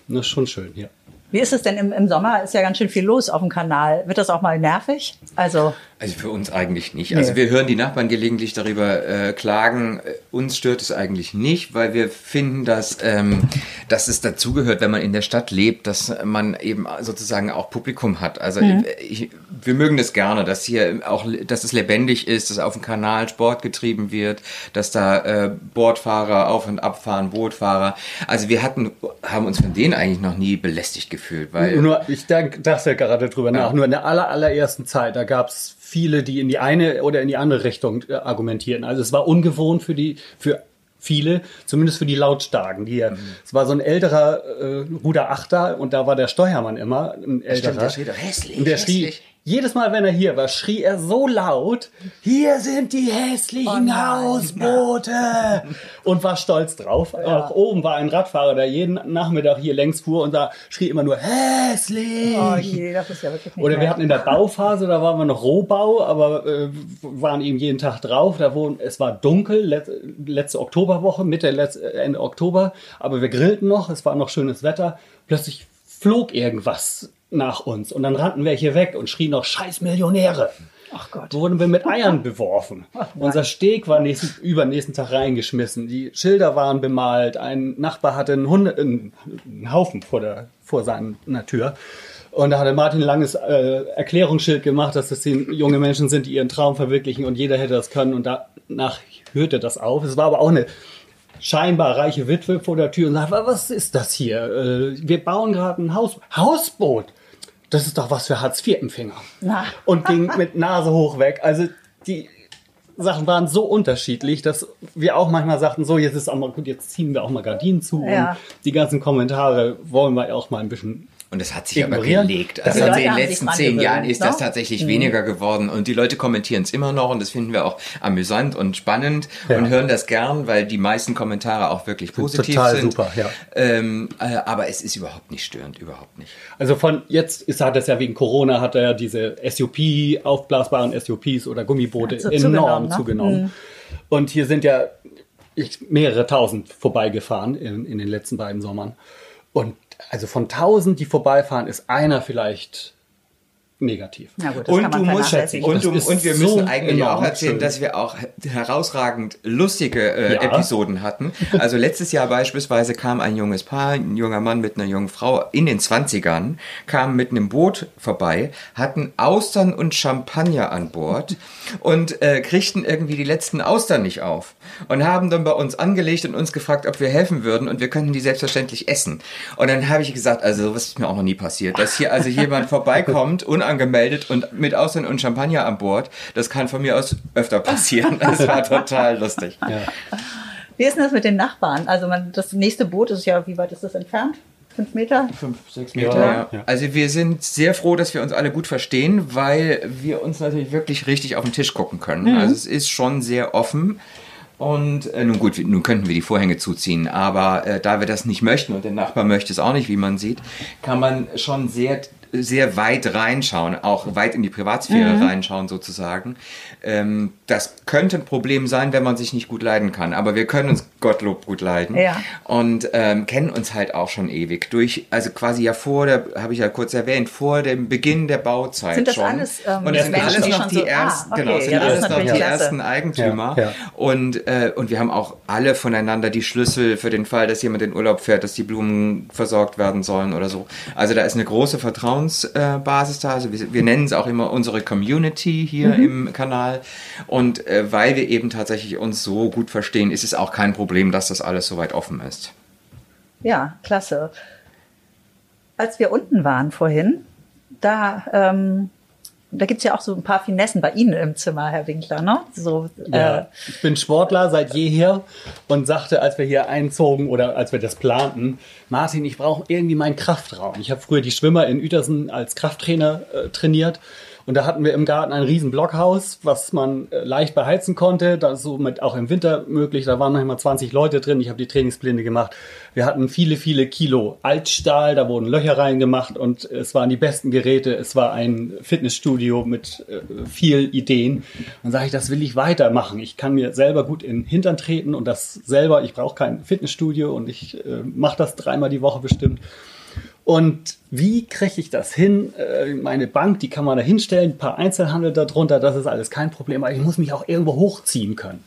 Und das ist schon schön, ja. Wie ist es denn im, im Sommer? Ist ja ganz schön viel los auf dem Kanal. Wird das auch mal nervig? Also, Also für uns eigentlich nicht. Also wir hören die Nachbarn gelegentlich darüber äh, klagen. Äh, Uns stört es eigentlich nicht, weil wir finden, dass, ähm, dass es dazugehört, wenn man in der Stadt lebt, dass man eben sozusagen auch Publikum hat. Also Mhm. ich, wir mögen das gerne, dass hier auch, dass es lebendig ist, dass auf dem Kanal Sport getrieben wird, dass da äh, Bordfahrer auf und abfahren, Bootfahrer. Also wir hatten, haben uns von denen eigentlich noch nie belästigt gefühlt, weil Nur, ich denk, dachte gerade drüber nach. Nur in der aller, allerersten Zeit, da gab es viele, die in die eine oder in die andere Richtung äh, argumentierten. Also es war ungewohnt für die, für viele, zumindest für die Lautstarken. Die, Mhm. Es war so ein älterer äh, Ruderachter und da war der Steuermann immer ein älterer. Stimmt, der schrie doch hässlich, Und der schrie, hässlich. Jedes Mal, wenn er hier war, schrie er so laut, hier sind die hässlichen Oh Hausboote und war stolz drauf. Auch oben war ein Radfahrer, der jeden Nachmittag hier längs fuhr und da schrie immer nur hässlich. Oh je, das ist ja wirklich Oder wir hatten in der Bauphase, da waren wir noch Rohbau, aber äh, waren eben jeden Tag drauf. Da wohnen, es war dunkel, let, letzte Oktoberwoche, Mitte, letzte, Ende Oktober, aber wir grillten noch, es war noch schönes Wetter. Plötzlich flog irgendwas nach uns und dann rannten wir hier weg und schrien noch Scheiß Millionäre. Ach Gott. Wurden wir mit Eiern beworfen. Unser Steg war nächsten, übernächsten Tag reingeschmissen. Die Schilder waren bemalt. Ein Nachbar hatte einen, Hunde, einen, einen Haufen vor, der, vor seiner Tür. Und da hatte Martin ein langes äh, Erklärungsschild gemacht, dass das die junge Menschen sind, die ihren Traum verwirklichen und jeder hätte das können. Und danach hörte das auf. Es war aber auch eine scheinbar reiche Witwe vor der Tür und sagt, was ist das hier? Äh, Wir bauen gerade ein Haus Hausboot. Das ist doch was für Hartz-IV-Empfänger. Und ging mit Nase hoch weg. Also die Sachen waren so unterschiedlich, dass wir auch manchmal sagten, so jetzt ist auch mal gut, jetzt ziehen wir auch mal Gardinen zu Ja. und die ganzen Kommentare wollen wir auch mal ein bisschen Und das hat sich aber Ignorieren. gelegt. Die Also in den letzten zehn gewöhnt, Jahren ist das ne? tatsächlich weniger geworden und die Leute kommentieren es immer noch und das finden wir auch amüsant und spannend Ja. und hören das gern, weil die meisten Kommentare auch wirklich positiv total sind. super, ja. Ähm, äh, aber es ist überhaupt nicht störend, überhaupt nicht. Also von jetzt ist hat es ja wegen Corona hat er ja diese SUP aufblasbaren SUPs oder Gummiboote Hat so enorm zugenommen, ne? zugenommen. Und hier sind ja ich, mehrere tausend vorbeigefahren in, in den letzten beiden Sommern. Und also von tausend, die vorbeifahren, ist einer vielleicht negativ. Na gut, das Und kann du man musst vernachlässigen. und, du, und wir so müssen eigentlich auch erzählen, schön. dass wir auch herausragend lustige äh, Ja. Episoden hatten. Also letztes Jahr beispielsweise kam ein junges Paar, ein junger Mann mit einer jungen Frau in den 20ern, kam mit einem Boot vorbei, hatten Austern und Champagner an Bord und äh, kriegten irgendwie die letzten Austern nicht auf und haben dann bei uns angelegt und uns gefragt, ob wir helfen würden und wir könnten die selbstverständlich essen. Und dann habe ich gesagt, also sowas ist mir auch noch nie passiert, dass hier also jemand vorbeikommt, unangemeldet und mit Austern und Champagner an Bord, das kann von mir aus öfter passieren. Das war total lustig. Wie ist denn das mit den Nachbarn? Also man, das nächste Boot ist ja, wie weit ist das entfernt? Fünf Meter? Fünf, sechs Meter. Ja, Ja. ja. Also wir sind sehr froh, dass wir uns alle gut verstehen, weil wir uns natürlich wirklich richtig auf den Tisch gucken können. Also es ist schon sehr offen. Und äh, nun gut, nun könnten wir die Vorhänge zuziehen, aber äh, da wir das nicht möchten und der Nachbar möchte es auch nicht, wie man sieht, kann man schon sehr sehr weit reinschauen, auch weit in die Privatsphäre reinschauen sozusagen. Ähm, das könnte ein Problem sein, wenn man sich nicht gut leiden kann, aber wir können uns Gottlob gut leiden Ja. und ähm, kennen uns halt auch schon ewig durch, also quasi ja vor der, habe ich ja kurz erwähnt, vor dem Beginn der Bauzeit Sind das schon. alles, ähm, und das sind alles noch die so- ah, ersten, okay, genau, es sind ja, alles noch die klasse. ersten Eigentümer Ja, ja. und äh, und wir haben auch alle voneinander die Schlüssel für den Fall, dass jemand in Urlaub fährt, dass die Blumen versorgt werden sollen oder so. Also da ist eine große Vertrauensbasis da. Also wir, wir nennen es auch immer unsere Community hier Mhm. im Kanal. Und äh, weil wir eben tatsächlich uns so gut verstehen, ist es auch kein Problem, dass das alles so weit offen ist. Ja, klasse. Als wir unten waren vorhin, da, ähm, da gibt's ja auch so ein paar Finessen bei Ihnen im Zimmer, Herr Winkler, ne? So, Ja, äh, ich bin Sportler seit jeher und sagte, als wir hier einzogen oder als wir das planten, Martin, ich brauche irgendwie meinen Kraftraum. Ich habe früher die Schwimmer in Uetersen als Krafttrainer äh, trainiert und da hatten wir im Garten ein riesen Blockhaus, was man äh, leicht beheizen konnte. Das ist somit auch im Winter möglich. Da waren manchmal 20 Leute drin. Ich habe die Trainingspläne gemacht. Wir hatten viele, viele Kilo Altstahl. Da wurden Löcher reingemacht und es waren die besten Geräte. Es war ein Fitnessstudio mit äh, viel Ideen. Dann sage ich, das will ich weitermachen. Ich kann mir selber gut in den Hintern treten und das selber. Ich brauche kein Fitnessstudio und ich äh, mache das dreimal die Woche bestimmt. Und wie kriege ich das hin? Äh, Meine Bank, die kann man da hinstellen, ein paar Einzelhandel darunter, das ist alles kein Problem, aber ich muss mich auch irgendwo hochziehen können.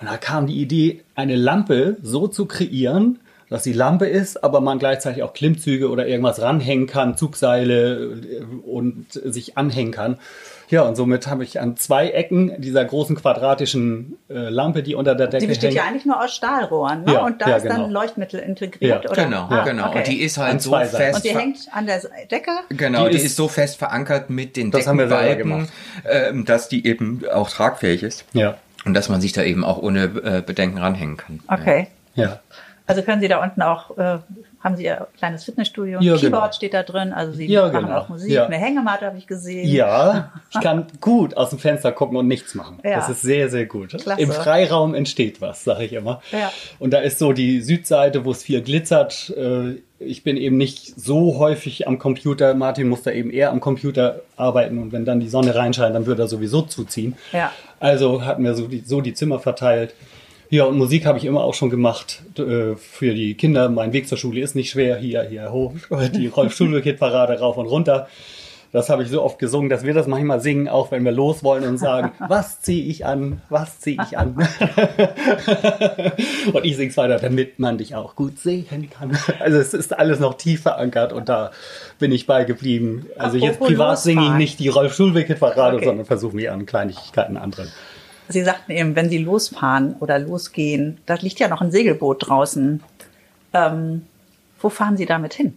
Und da kam die Idee, eine Lampe so zu kreieren, dass die Lampe ist, aber man gleichzeitig auch Klimmzüge oder irgendwas ranhängen kann, Zugseile äh, und sich anhängen kann. Ja, und somit habe ich an zwei Ecken dieser großen quadratischen äh, Lampe, die unter der Decke die besteht hängt. ja eigentlich nur aus Stahlrohren, ne? Ja, und da ja, ist dann genau. ein Leuchtmittel integriert, Ja, oder? Genau, Ah, genau. okay. Und die ist An halt so zwei Seiten. fest. Und die hängt an der Decke? Genau, die, Die ist, ist- so fest verankert mit den Das haben wir selber Deckenbalken, ähm, dass die eben auch tragfähig ist. Ja, Und dass man sich da eben auch ohne äh, Bedenken ranhängen kann. Okay. ja. Also können Sie da unten auch, äh, haben Sie Ihr kleines Fitnessstudio, ein Ja, Keyboard genau. steht da drin, also Sie Ja, machen genau. auch Musik, Ja. eine Hängematte habe ich gesehen. Ja, ich kann gut aus dem Fenster gucken und nichts machen. Ja. Das ist sehr, sehr gut. Klasse. Im Freiraum entsteht was, sage ich immer. Ja. Und da ist so die Südseite, wo es viel glitzert. Äh, Ich bin eben nicht so häufig am Computer. Martin muss da eben eher am Computer arbeiten und wenn dann die Sonne reinscheint, dann würde er sowieso zuziehen. Ja. Also hatten wir so die, so die Zimmer verteilt. Ja, und Musik habe ich immer auch schon gemacht äh, für die Kinder. Mein Weg zur Schule ist nicht schwer. Hier, hier hoch, die Rolf-Schulweg-Parade rauf und runter. Das habe ich so oft gesungen, dass wir das manchmal singen, auch wenn wir los wollen und sagen, was ziehe ich an, was ziehe ich an. und ich singe weiter, damit man dich auch gut sehen kann. Also es ist alles noch tief verankert und da bin ich beigeblieben. Also jetzt Apropos privat singe ich nicht die Rolf-Schulweg-Parade, Okay. sondern versuche mich an Kleinigkeiten anderen. Sie sagten eben, wenn Sie losfahren oder losgehen, da liegt ja noch ein Segelboot draußen. Ähm, wo fahren Sie damit hin?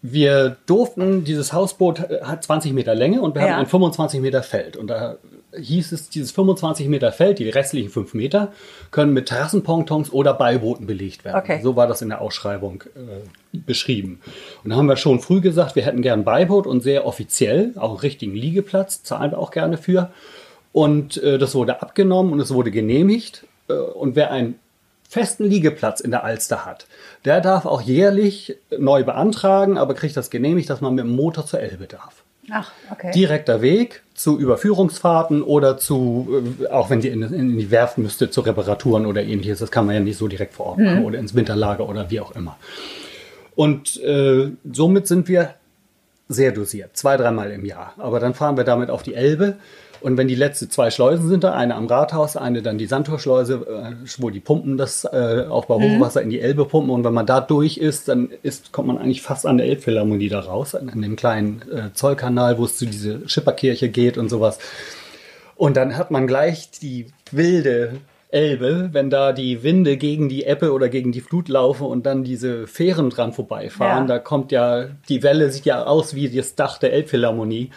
Wir durften, dieses Hausboot hat 20 Meter Länge und wir Ja. haben ein 25 Meter Feld. Und da hieß es, dieses 25 Meter Feld, die restlichen 5 Meter, können mit Terrassenpontons oder Beibooten belegt werden. Okay. So war das in der Ausschreibung äh, beschrieben. Und da haben wir schon früh gesagt, wir hätten gern ein Beiboot und sehr offiziell, auch einen richtigen Liegeplatz, zahlen wir auch gerne für. Und äh, das wurde abgenommen und es wurde genehmigt. Äh, und wer einen festen Liegeplatz in der Alster hat, der darf auch jährlich neu beantragen, aber kriegt das genehmigt, dass man mit dem Motor zur Elbe darf. Ach, okay. Direkter Weg zu Überführungsfahrten oder zu, äh, auch wenn die in, in die Werft müsste, zu Reparaturen oder ähnliches. Das kann man ja nicht so direkt vor Ort machen oder ins Winterlager oder wie auch immer. Und äh, somit sind wir sehr dosiert, zwei, dreimal im Jahr. Aber dann fahren wir damit auf die Elbe. Und wenn die letzte zwei Schleusen sind da, eine am Rathaus, eine dann die Sandtorschleuse, äh, wo die Pumpen das äh, auch bei Hochwasser in die Elbe pumpen. Und wenn man da durch ist, dann ist, kommt man eigentlich fast an der Elbphilharmonie da raus, an, an dem kleinen äh, Zollkanal, wo es zu diese Schipperkirche geht und sowas. Und dann hat man gleich die wilde Elbe, wenn da die Winde gegen die Ebbe oder gegen die Flut laufen und dann diese Fähren dran vorbeifahren. Ja. Da kommt ja, die Welle sieht ja aus wie das Dach der Elbphilharmonie.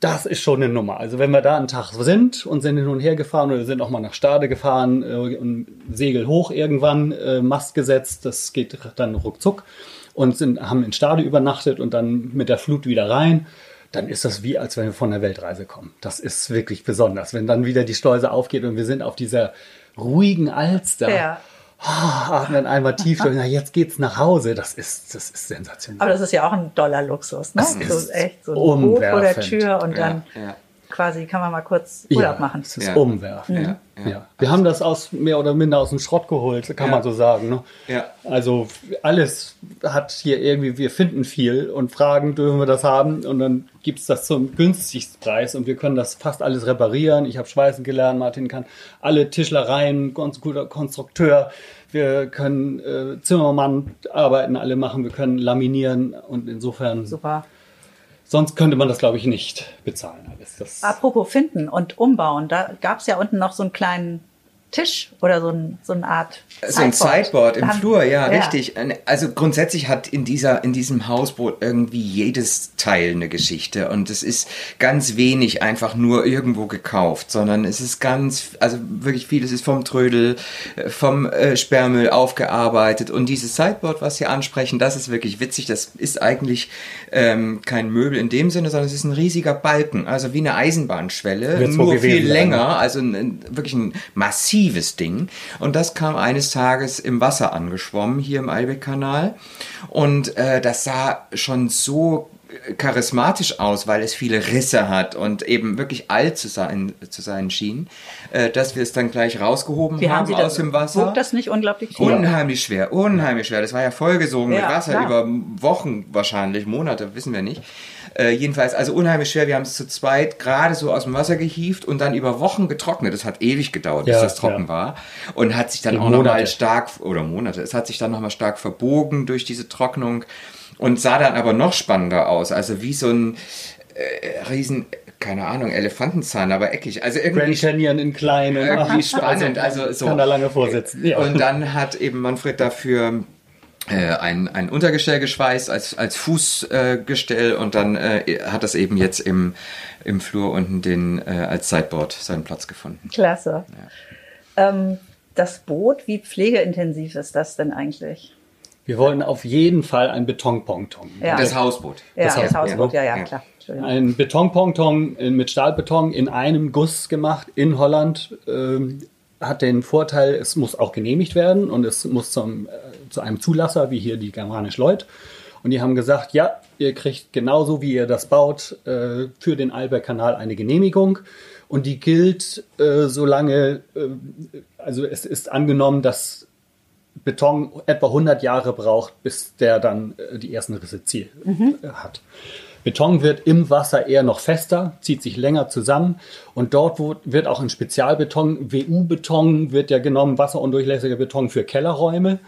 Das ist schon eine Nummer. Also wenn wir da einen Tag sind und sind hin und her gefahren oder sind auch mal nach Stade gefahren, äh, und Segel hoch irgendwann, äh, Mast gesetzt, das geht dann ruckzuck und sind, haben in Stade übernachtet und dann mit der Flut wieder rein, dann ist das wie, als wenn wir von der Weltreise kommen. Das ist wirklich besonders. Wenn dann wieder die Schleuse aufgeht und wir sind auf dieser ruhigen Alster, Ja. Ah, atmen einmal tief durch, na jetzt geht's nach Hause, das ist, das ist sensationell. Aber das ist ja auch ein Dollar-Luxus, ne? Das ist so echt so ein vor der. Tür und dann Ja, ja. Quasi kann man mal kurz Urlaub machen. Es ist Ja. umwerfen. Ja, Ja, ja. Wir haben das aus mehr oder minder aus dem Schrott geholt, kann Ja. man so sagen. Ne? Ja. Also alles hat hier irgendwie, wir finden viel und fragen, dürfen wir das haben? Und dann gibt es das zum günstigsten Preis und wir können das fast alles reparieren. Ich habe Schweißen gelernt, Martin kann alle Tischlereien, ganz guter Konstrukteur. Wir können äh, Zimmermann arbeiten, alle machen, wir können laminieren und insofern, Super. Sonst könnte man das glaube ich nicht bezahlen alles. Das, Apropos finden und umbauen, da gab es ja unten noch so einen kleinen Tisch oder so, ein, so eine Art So ein Sideboard im Flur, ja, richtig. Also grundsätzlich hat in dieser, in diesem Hausboot irgendwie jedes Teil eine Geschichte und es ist ganz wenig einfach nur irgendwo gekauft, sondern es ist ganz, also wirklich vieles ist vom Trödel, äh, vom äh, Sperrmüll aufgearbeitet und dieses Sideboard, was Sie ansprechen, das ist wirklich witzig. Das ist eigentlich ähm, kein Möbel in dem Sinne, sondern es ist ein riesiger Balken, also wie eine Eisenbahnschwelle, Wird's nur viel sein, länger, ne? also ein, ein, wirklich ein massives Ding. Und das kam eines Tages im Wasser angeschwommen, hier im Eilbeck-Kanal. Und äh, das sah schon so charismatisch aus, weil es viele Risse hat und eben wirklich alt zu sein, zu sein schien, äh, dass wir es dann gleich rausgehoben Wie haben haben Sie aus das? dem Wasser. Wog das nicht unglaublich viel? Unheimlich schwer, unheimlich schwer. Das war ja vollgesogen Ja, mit Wasser klar. über Wochen wahrscheinlich, Monate, wissen wir nicht. Äh, jedenfalls, also unheimlich schwer. Wir haben es zu zweit gerade so aus dem Wasser gehievt und dann über Wochen getrocknet. Das hat ewig gedauert, bis Ja, das trocken ja. war. Und hat sich dann Die auch nochmal stark, oder Monate, es hat sich dann nochmal stark verbogen durch diese Trocknung und sah dann aber noch spannender aus. Also wie so ein äh, riesen, keine Ahnung, Elefantenzahn, aber eckig. Also irgendwie Grand Canyon in klein. und- irgendwie spannend. Also so. Kann da lange vorsitzen. Ja. Und dann hat eben Manfred dafür äh, ein, ein Untergestell geschweißt als, als Fußgestell äh, und dann äh, hat das eben jetzt im, im Flur unten den, äh, als Sideboard seinen Platz gefunden. Klasse. Ähm, das Boot, wie pflegeintensiv ist das denn eigentlich? Wir wollen auf jeden Fall ein Betonponton. Ja. Das Hausboot. Ja, das, Hausboot, Hausboot, ja, ja, ja. klar. Ein Betonponton mit Stahlbeton in einem Guss gemacht in Holland. Ähm, hat den Vorteil, es muss auch genehmigt werden und es muss zum, äh, zu einem Zulasser, wie hier die Germanisch Lloyd. Und die haben gesagt, ja, ihr kriegt genauso wie ihr das baut, äh, für den Alberg-Kanal eine Genehmigung. Und die gilt, äh, solange, äh, also es ist angenommen, dass Beton etwa 100 Jahre braucht, bis der dann äh, die ersten Risse ziel, äh, hat. Beton wird im Wasser eher noch fester, zieht sich länger zusammen und dort wird auch ein Spezialbeton, WU-Beton wird ja genommen, wasserundurchlässiger Beton für Kellerräume.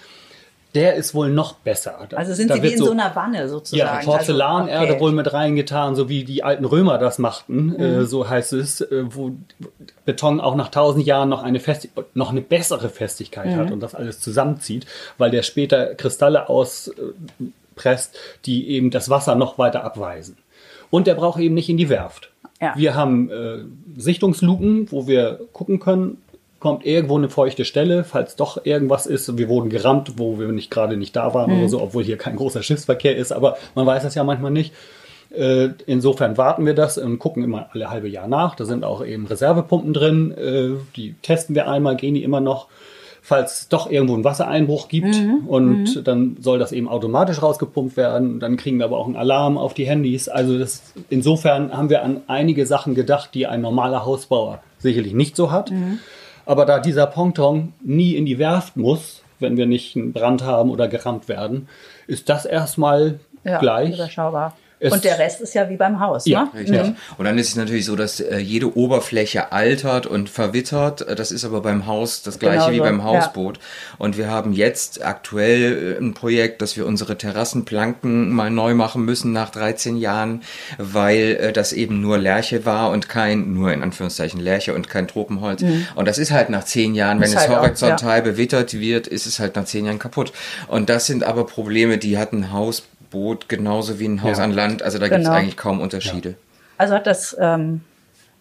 Der ist wohl noch besser. Da- Also sind sie wie in so, einer Wanne sozusagen. ja, Porzellanerde Also, okay. wohl mit reingetan, so wie die alten Römer das machten, Mhm. äh, so heißt es, äh, wo Beton auch nach tausend Jahren noch eine Festi noch eine bessere Festigkeit Mhm. hat und das alles zusammenzieht, weil der später Kristalle auspresst, die eben das Wasser noch weiter abweisen. Und der braucht eben nicht in die Werft. Ja. Wir haben äh, Sichtungsluken, wo wir gucken können, kommt irgendwo eine feuchte Stelle, falls doch irgendwas ist. Wir wurden gerammt, wo wir nicht gerade nicht da waren Mhm. oder so, obwohl hier kein großer Schiffsverkehr ist, aber man weiß das ja manchmal nicht. Äh, Insofern warten wir das und gucken immer alle halbe Jahr nach. Da sind auch eben Reservepumpen drin. äh, Die testen wir einmal, gehen die immer noch. Falls doch irgendwo ein Wassereinbruch gibt und dann soll das eben automatisch rausgepumpt werden. Dann kriegen wir aber auch einen Alarm auf die Handys. Also das, insofern haben wir an einige Sachen gedacht, die ein normaler Hausbauer sicherlich nicht so hat. Aber da dieser Ponton nie in die Werft muss, wenn wir nicht einen Brand haben oder gerammt werden, ist das erstmal ja, gleich. überschaubar. Es- Und der Rest ist ja wie beim Haus, Ja, ne? Richtig. Ja. Und dann ist es natürlich so, dass äh, jede Oberfläche altert und verwittert. Äh, Das ist aber beim Haus das gleiche Genauso, wie beim ja. Hausboot. Und wir haben jetzt aktuell äh, ein Projekt, dass wir unsere Terrassenplanken mal neu machen müssen nach 13 Jahren, weil äh, das eben nur Lärche war und kein, nur in Anführungszeichen Lärche und kein Tropenholz. Und das ist halt nach 10 Jahren, wenn Ist es halt auch, horizontal bewittert wird, ist es halt nach 10 Jahren kaputt. Und das sind aber Probleme, die hat ein Hausboot genauso wie ein Haus Ja. an Land. Also da gibt es Genau. eigentlich kaum Unterschiede. Also hat das ähm,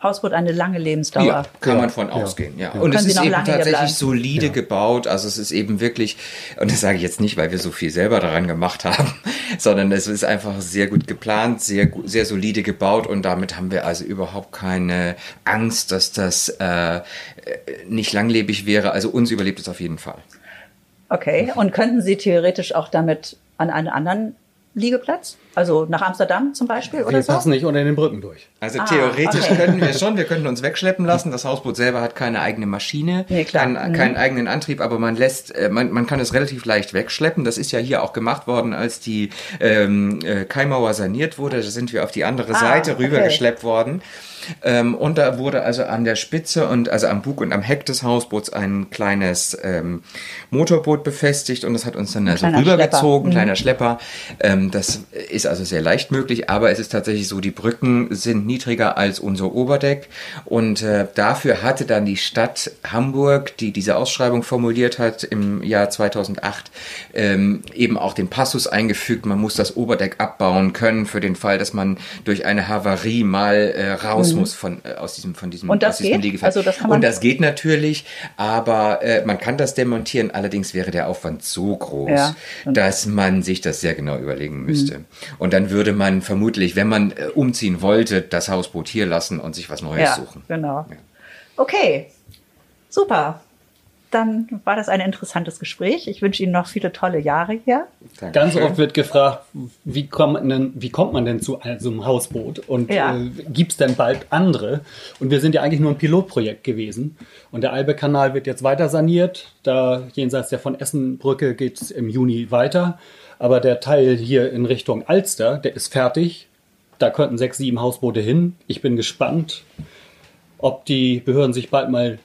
Hausboot eine lange Lebensdauer. Ja, kann Ja. man von Ja. ausgehen, ja. Ja. Und Können es ist eben tatsächlich bleiben? solide gebaut. Also es ist eben wirklich, und das sage ich jetzt nicht, weil wir so viel selber daran gemacht haben, sondern es ist einfach sehr gut geplant, sehr, sehr solide gebaut und damit haben wir also überhaupt keine Angst, dass das äh, nicht langlebig wäre. Also uns überlebt es auf jeden Fall. Okay. Und könnten Sie theoretisch auch damit an einen anderen Liegeplatz? Also nach Amsterdam zum Beispiel oder Wir so? passen nicht unter den Brücken durch. Also Ah, theoretisch okay. könnten wir schon, wir könnten uns wegschleppen lassen. Das Hausboot selber hat keine eigene Maschine, Nee, klar. keinen, Mhm. keinen eigenen Antrieb, aber man lässt, äh, man, man kann es relativ leicht wegschleppen. Das ist ja hier auch gemacht worden, als die ähm, äh, Kaimauer saniert wurde. Da sind wir auf die andere Ah, Seite okay. rübergeschleppt worden. Ähm, und da wurde also an der Spitze und also am Bug und am Heck des Hausboots ein kleines ähm, Motorboot befestigt und das hat uns dann also kleiner rübergezogen, Schlepper. kleiner Schlepper. Ähm, das ist also sehr leicht möglich, aber es ist tatsächlich so, die Brücken sind niedriger als unser Oberdeck und äh, dafür hatte dann die Stadt Hamburg, die diese Ausschreibung formuliert hat im Jahr 2008, ähm, eben auch den Passus eingefügt, man muss das Oberdeck abbauen können für den Fall, dass man durch eine Havarie mal äh, raus muss von, äh, aus diesem, von diesem, Mhm. Und das aus diesem geht? Also das kann man- und das geht natürlich, aber äh, man kann das demontieren, allerdings wäre der Aufwand so groß, Ja. Dass man sich das sehr genau überlegen müsste. Und dann würde man vermutlich, wenn man äh, umziehen wollte, das Hausboot hier lassen und sich was Neues ja, suchen. genau. Okay, super. Dann war das ein interessantes Gespräch. Ich wünsche Ihnen noch viele tolle Jahre hier. Ganz Dankeschön. oft wird gefragt, wie kommt man denn, wie kommt man denn zu so einem Hausboot? Und Ja. äh, gibt es denn bald andere? Und wir sind ja eigentlich nur ein Pilotprojekt gewesen. Und der Albe-Kanal wird jetzt weiter saniert. Da jenseits der von Essenbrücke geht es im Juni weiter. Aber der Teil hier in Richtung Alster, der ist fertig. Da könnten sechs, sieben Hausboote hin. Ich bin gespannt, ob die Behörden sich bald mal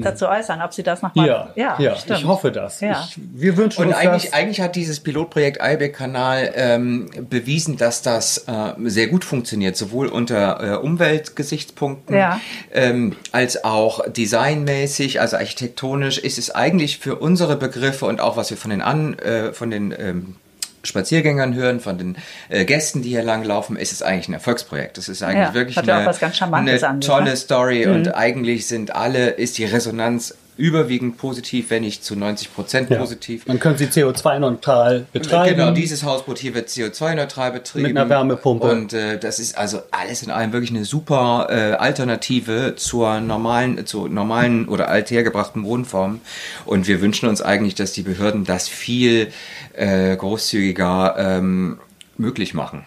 Dazu äußern, ob Sie das nochmal. ja, ja, stimmt. ich hoffe das. Ja. Ich, wir wünschen Und uns eigentlich, das. eigentlich hat dieses Pilotprojekt Eibeck-Kanal ähm, bewiesen, dass das äh, sehr gut funktioniert, sowohl unter äh, Umweltgesichtspunkten Ja. ähm, als auch designmäßig, also architektonisch ist es eigentlich für unsere Begriffe und auch was wir von den, an, äh, von den ähm, Spaziergängern hören, von den äh, Gästen, die hier langlaufen, ist es eigentlich ein Erfolgsprojekt. Das ist eigentlich Ja, wirklich eine, eine tolle ne? Story und eigentlich sind alle, ist die Resonanz überwiegend positiv, wenn nicht zu 90 Prozent Ja. positiv. Man kann sie CO2-neutral betreiben. Genau, dieses Hausboot hier wird CO2-neutral betrieben. Mit einer Wärmepumpe. Und äh, das ist also alles in allem wirklich eine super äh, Alternative zur normalen, zur normalen oder althergebrachten Wohnform. Und wir wünschen uns eigentlich, dass die Behörden das viel äh, großzügiger ähm, möglich machen.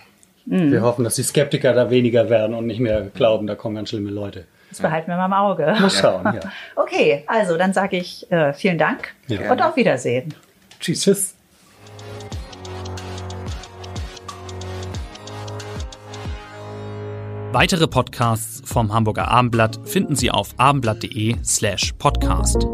Wir hoffen, dass die Skeptiker da weniger werden und nicht mehr glauben, da kommen ganz schlimme Leute. Das behalten wir mal im Auge. Mal schauen, ja. Okay, also dann sage ich äh, vielen Dank Ja. und auf Wiedersehen. Tschüss. Tschüss. Weitere Podcasts vom Hamburger Abendblatt finden Sie auf abendblatt.de slash podcast.